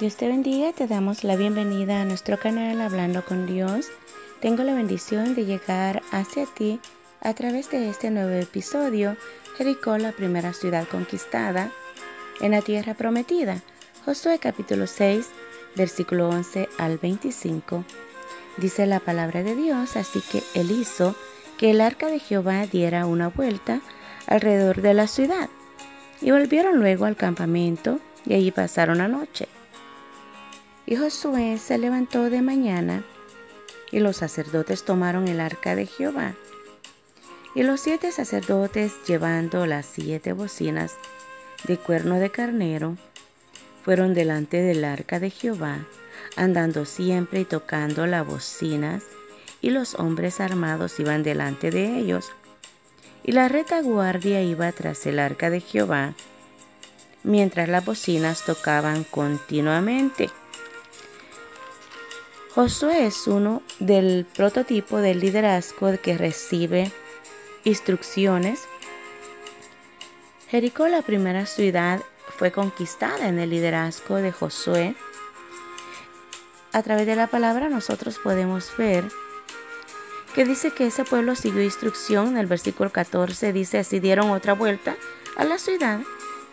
Dios te bendiga, te damos la bienvenida a nuestro canal Hablando con Dios. Tengo la bendición de llegar hacia ti a través de este nuevo episodio, Jericó, la primera ciudad conquistada en la tierra prometida. Josué capítulo 6, versículo 11 al 25. Dice la palabra de Dios, así que él hizo que el arca de Jehová diera una vuelta alrededor de la ciudad. Y volvieron luego al campamento y allí pasaron la noche. Y Josué se levantó de mañana, y los sacerdotes tomaron el arca de Jehová. Y los siete sacerdotes, llevando las siete bocinas de cuerno de carnero, fueron delante del arca de Jehová, andando siempre y tocando las bocinas, y los hombres armados iban delante de ellos. Y la retaguardia iba tras el arca de Jehová, mientras las bocinas tocaban continuamente. Josué es uno del prototipo del liderazgo que recibe instrucciones. Jericó, la primera ciudad, fue conquistada en el liderazgo de Josué. A través de la palabra nosotros podemos ver que dice que ese pueblo siguió instrucción. En el versículo 14 dice, así dieron otra vuelta a la ciudad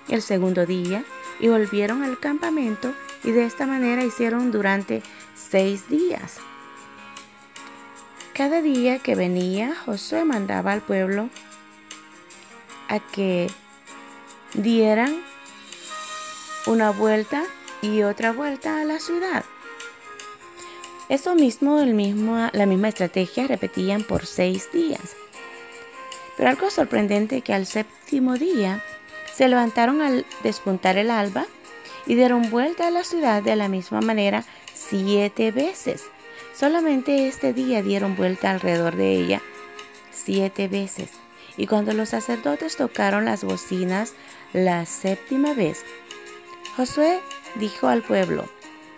el segundo día y volvieron al campamento y de esta manera hicieron durante seis días. Cada día que venía, Josué mandaba al pueblo a que dieran una vuelta y otra vuelta a la ciudad. Eso mismo, el mismo, la misma estrategia repetían por seis días. Pero algo sorprendente que al séptimo día se levantaron al despuntar el alba y dieron vuelta a la ciudad de la misma manera siete veces. Solamente este día dieron vuelta alrededor de ella siete veces. Y cuando los sacerdotes tocaron las bocinas la séptima vez, Josué dijo al pueblo,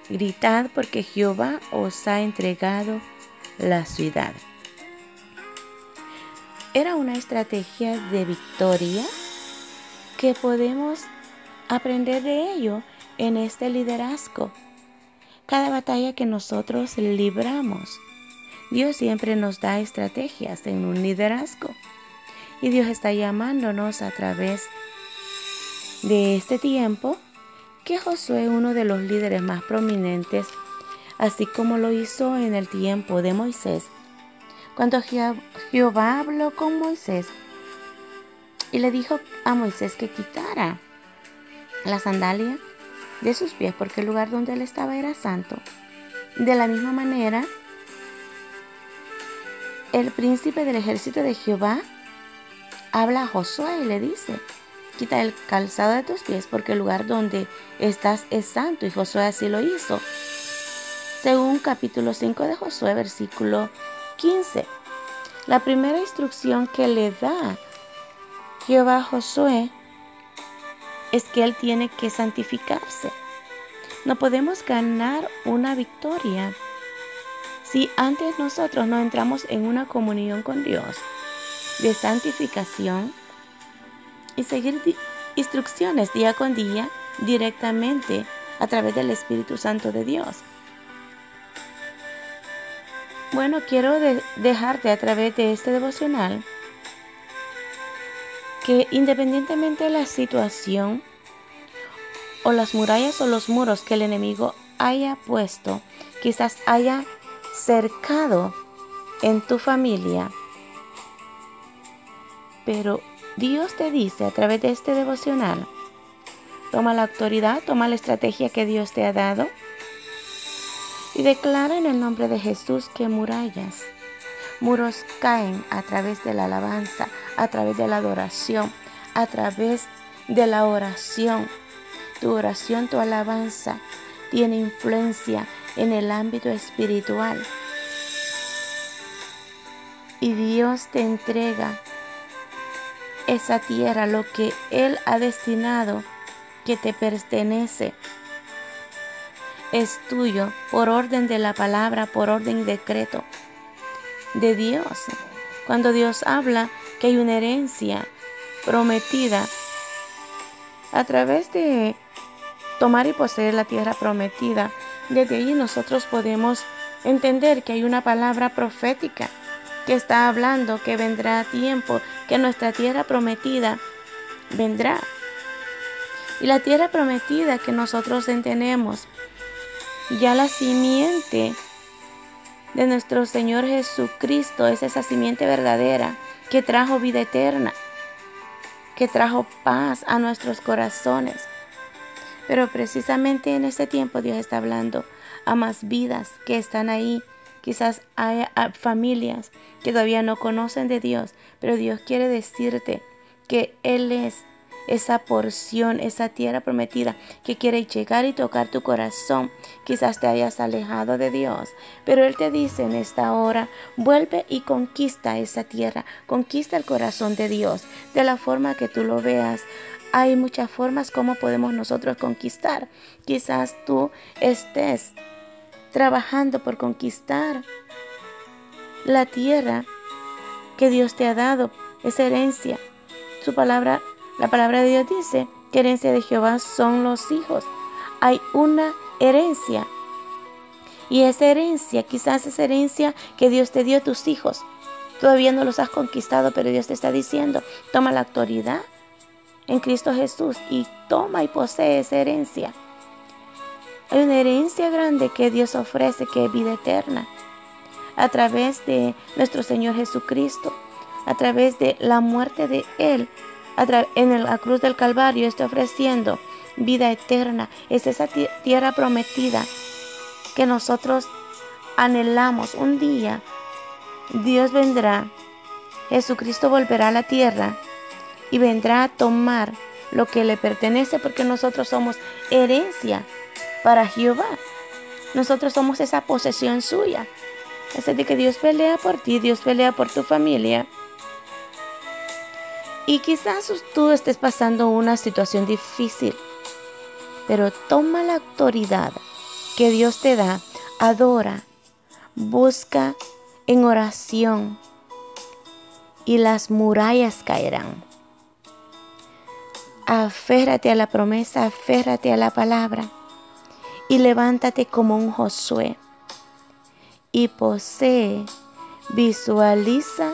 gritad porque Jehová os ha entregado la ciudad. Era una estrategia de victoria que podemos aprender de ello en este liderazgo. Cada batalla que nosotros libramos, Dios siempre nos da estrategias en un liderazgo. Y Dios está llamándonos a través de este tiempo que Josué, uno de los líderes más prominentes, así como lo hizo en el tiempo de Moisés, cuando Jehová habló con Moisés y le dijo a Moisés que quitara la sandalia de sus pies, porque el lugar donde él estaba era santo. De la misma manera, el príncipe del ejército de Jehová habla a Josué y le dice, quita el calzado de tus pies porque el lugar donde estás es santo. Y Josué así lo hizo. Según capítulo 5 de Josué, versículo 15. La primera instrucción que le da Jehová a Josué es que Él tiene que santificarse. No podemos ganar una victoria si antes nosotros no entramos en una comunión con Dios de santificación y seguir instrucciones día con día directamente a través del Espíritu Santo de Dios. Bueno, quiero dejarte a través de este devocional que independientemente de la situación o las murallas o los muros que el enemigo haya puesto, quizás haya cercado en tu familia, pero Dios te dice a través de este devocional, toma la autoridad, toma la estrategia que Dios te ha dado y declara en el nombre de Jesús que murallas Muros caen a través de la alabanza, a través de la adoración, a través de la oración. Tu oración, tu alabanza tiene influencia en el ámbito espiritual. Y Dios te entrega esa tierra, lo que Él ha destinado que te pertenece. Es tuyo por orden de la palabra, por orden y decreto de Dios. Cuando Dios habla que hay una herencia prometida a través de tomar y poseer la tierra prometida. Desde ahí nosotros podemos entender que hay una palabra profética que está hablando que vendrá tiempo, que nuestra tierra prometida vendrá. Y la tierra prometida que nosotros entendemos, ya la simiente de nuestro Señor Jesucristo es esa simiente verdadera que trajo vida eterna, que trajo paz a nuestros corazones. Pero precisamente en este tiempo Dios está hablando a más vidas que están ahí. Quizás hay familias que todavía no conocen de Dios, pero Dios quiere decirte que Él es esa porción, esa tierra prometida que quiere llegar y tocar tu corazón. Quizás te hayas alejado de Dios, pero Él te dice en esta hora, vuelve y conquista esa tierra, conquista el corazón de Dios, de la forma que tú lo veas. Hay muchas formas como podemos nosotros conquistar. Quizás tú estés trabajando por conquistar la tierra que Dios te ha dado, esa herencia. Su palabra la palabra de Dios dice que herencia de Jehová son los hijos. Hay una herencia. Y esa herencia, quizás esa herencia que Dios te dio a tus hijos, todavía no los has conquistado, pero Dios te está diciendo, toma la autoridad en Cristo Jesús y toma y posee esa herencia. Hay una herencia grande que Dios ofrece, que es vida eterna, a través de nuestro Señor Jesucristo, a través de la muerte de Él en la cruz del Calvario está ofreciendo vida eterna. Es esa tierra prometida que nosotros anhelamos. Un día Dios vendrá, Jesucristo volverá a la tierra y vendrá a tomar lo que le pertenece porque nosotros somos herencia para Jehová. Nosotros somos esa posesión suya. Es de que Dios pelea por ti, Dios pelea por tu familia. Y quizás tú estés pasando una situación difícil, pero toma la autoridad que Dios te da, adora, busca en oración y las murallas caerán. Aférrate a la promesa, aférrate a la palabra y levántate como un Josué y posee, visualiza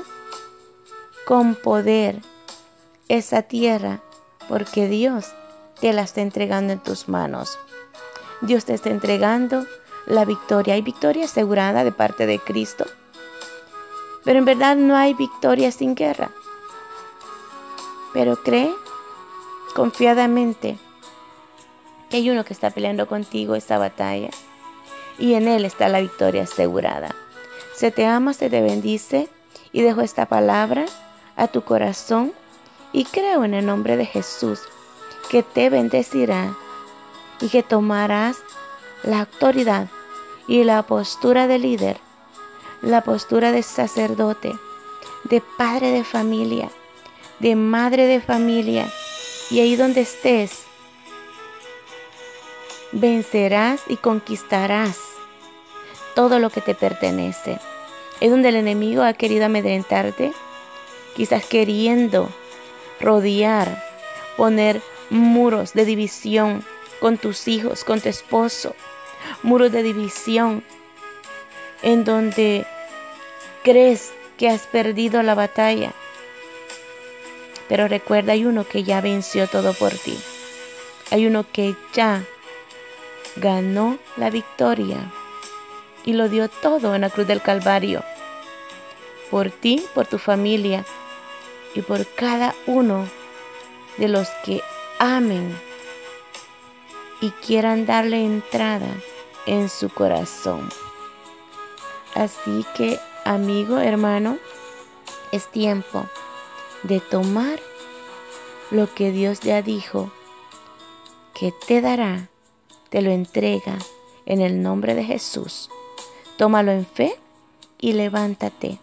con poder esa tierra porque Dios te la está entregando en tus manos. Dios te está entregando la victoria. Hay victoria asegurada de parte de Cristo. Pero en verdad no hay victoria sin guerra. Pero cree confiadamente que hay uno que está peleando contigo esta batalla. Y en él está la victoria asegurada. Se te ama, se te bendice. Y dejo esta palabra a tu corazón y creo en el nombre de Jesús que te bendecirá y que tomarás la autoridad y la postura de líder, la postura de sacerdote, de padre de familia, de madre de familia. Y ahí donde estés, vencerás y conquistarás todo lo que te pertenece. Es donde el enemigo ha querido amedrentarte, quizás queriendo rodear, poner muros de división con tus hijos, con tu esposo, muros de división en donde crees que has perdido la batalla. Pero recuerda, hay uno que ya venció todo por ti. Hay uno que ya ganó la victoria y lo dio todo en la cruz del Calvario. Por ti, por tu familia, y por cada uno de los que amen y quieran darle entrada en su corazón. Así que, amigo, hermano, es tiempo de tomar lo que Dios ya dijo que te dará, te lo entrega en el nombre de Jesús. Tómalo en fe y levántate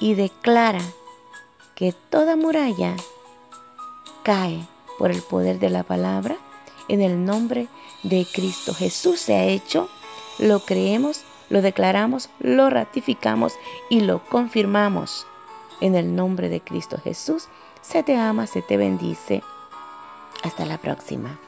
y declara que toda muralla cae por el poder de la palabra en el nombre de Cristo. Jesús se ha hecho, lo creemos, lo declaramos, lo ratificamos y lo confirmamos en el nombre de Cristo Jesús. Se te ama, se te bendice. Hasta la próxima.